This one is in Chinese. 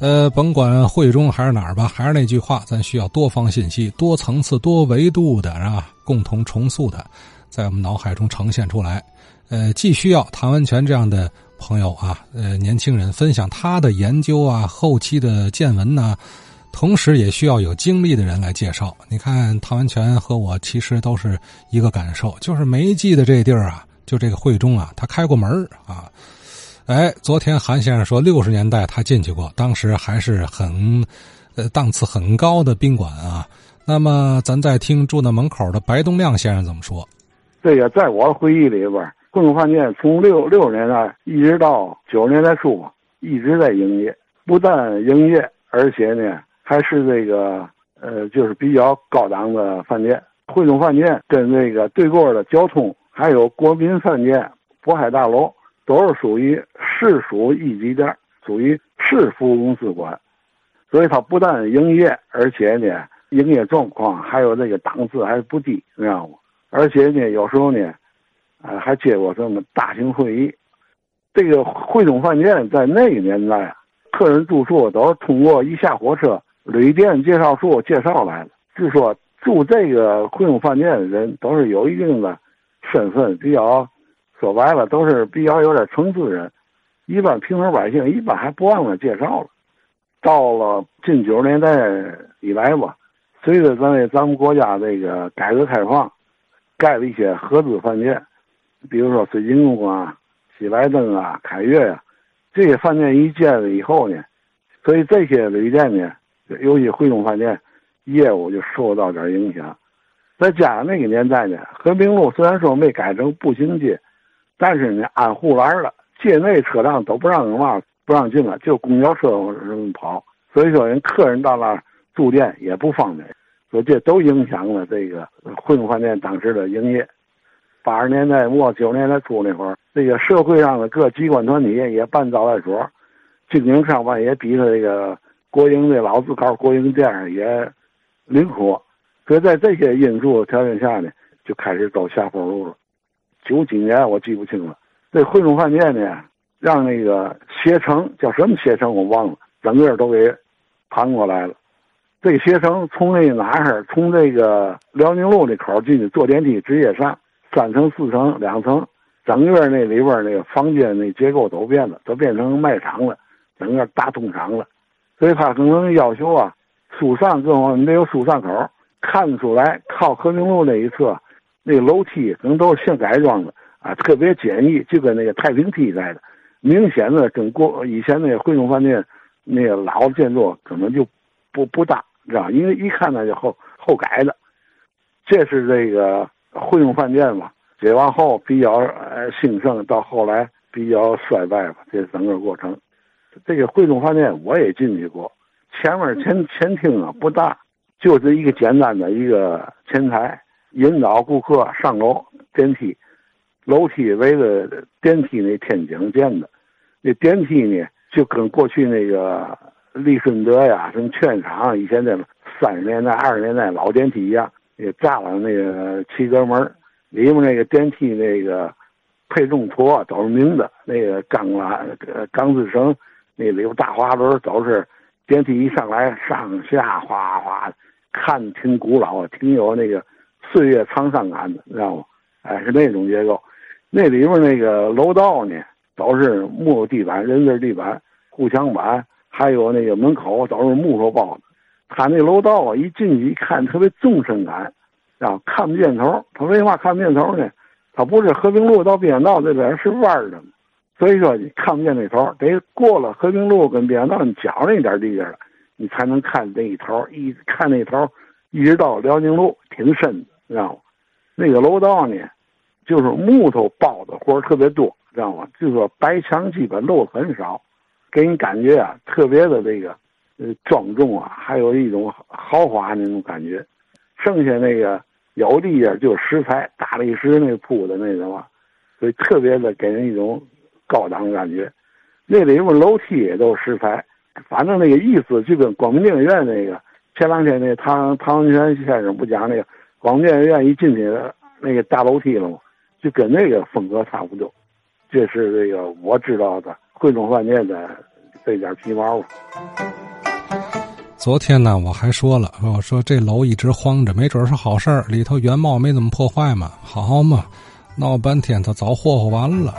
呃，甭管会中还是哪儿吧，还是那句话，咱需要多方信息、多层次、多维度的，啊？共同重塑的，在我们脑海中呈现出来。呃，既需要唐文全这样的朋友啊，呃，年轻人分享他的研究啊，后期的见闻呢，同时也需要有经历的人来介绍。你看，唐文全和我其实都是一个感受，就是没记的这地儿啊，就这个会中啊，他开过门啊。哎，昨天韩先生说，六十年代他进去过，当时还是很，呃，档次很高的宾馆啊。那么，咱再听住那门口的白东亮先生怎么说。这个在我回忆里边，汇中饭店从六六十年代一直到九十年代初，一直在营业。不但营业，而且呢，还是这个呃，就是比较高档的饭店。汇总饭店跟那个对过的交通，还有国民饭店、渤海大楼。都是属于市属一级店，属于市服务公司管，所以它不但营业，而且呢，营业状况还有那个档次还不低，你知道吗？而且呢，有时候呢，啊，还接过什么大型会议。这个汇中饭店在那个年代啊，客人住宿都是通过一下火车旅店介绍处介绍来的。据说住这个汇中饭店的人都是有一定的身份，比较。说白了，都是比较有点层次的人，一般平头百姓一般还不忘了介绍了。到了近九十年代以来吧，随着咱咱们国家这个改革开放，盖了一些合资饭店，比如说水晶宫啊、喜来登啊、凯悦啊，这些饭店一建了以后呢，所以这些旅店呢，尤其汇东饭店业务就受到点影响。再加上那个年代呢，和平路虽然说没改成步行街。但是呢，安护栏了，街内车辆都不让嘛，不让进了，就公交车跑。所以说，人客人到那住店也不方便，所以这都影响了这个汇中饭店当时的营业。八十年代末九十年代初那会儿，这个社会上的各机关团体也办招待所，经营上班也比他这个国营的老字号国营店也灵活。所以在这些因素条件下呢，就开始走下坡路了。九几年我记不清了，这汇中饭店呢，让那个携程叫什么携程我忘了，整个都给盘过来了。这个携程从那哪儿，从这个辽宁路那口进去坐电梯直接上，三层、四层、两层，整个那里边那个房间那结构都变了，都变成卖场了，整个大通场了。所以他可能要求啊，疏散各方面没有疏散口，看得出来靠和平路那一侧。那个楼梯可能都是现改装的啊，特别简易，就跟那个太平梯似的。明显的跟过以前那个汇中饭店那个老建筑可能就不不搭，知道因为一看那就后后改的。这是这个汇中饭店嘛，解放后比较呃兴盛，到后来比较衰败吧，这整个过程。这个汇中饭店我也进去过，前面前前厅啊不大，就是一个简单的一个前台。引导顾客上楼电梯，楼梯围着电梯那天井建的，那电梯呢就跟过去那个利顺德呀、什么劝场以前那三十年代、二十年代老电梯一样，也炸了那个七格门，里面那个电梯那个配重托都是明的，那个钢拉钢丝绳，那里有大滑轮，都是电梯一上来上下哗哗的，看挺古老，挺有那个。岁月沧桑感的，知道吗？哎，是那种结构。那里边那个楼道呢，都是木头地板、人字地板、护墙板，还有那个门口都是木头包的。他那楼道啊，一进去一看，特别纵深感，啊，看不见头。他为嘛看不见头呢？他不是和平路到边道这边是弯的所以说你看不见那头，得过了和平路跟边道你脚那点地界了，你才能看那一头。一看那头，一直到辽宁路，挺深的。知道吗？那个楼道呢，就是木头包的活特别多，知道吗？就说白墙基本露很少，给你感觉啊特别的这个呃庄重啊，还有一种豪华那种感觉。剩下那个有地呀就是石材大理石那铺的那种啊，所以特别的给人一种高档感觉。那里边楼梯也都是石材，反正那个意思就跟光明电影院那个前两天那唐唐文泉先生不讲那个。广电院一进去，那个大楼梯了嘛，就跟那个风格差不多。这是这个我知道的汇中饭店的这点皮毛。昨天呢，我还说了，我说这楼一直荒着，没准是好事儿，里头原貌没怎么破坏嘛，好嘛，闹半天他早霍霍完了。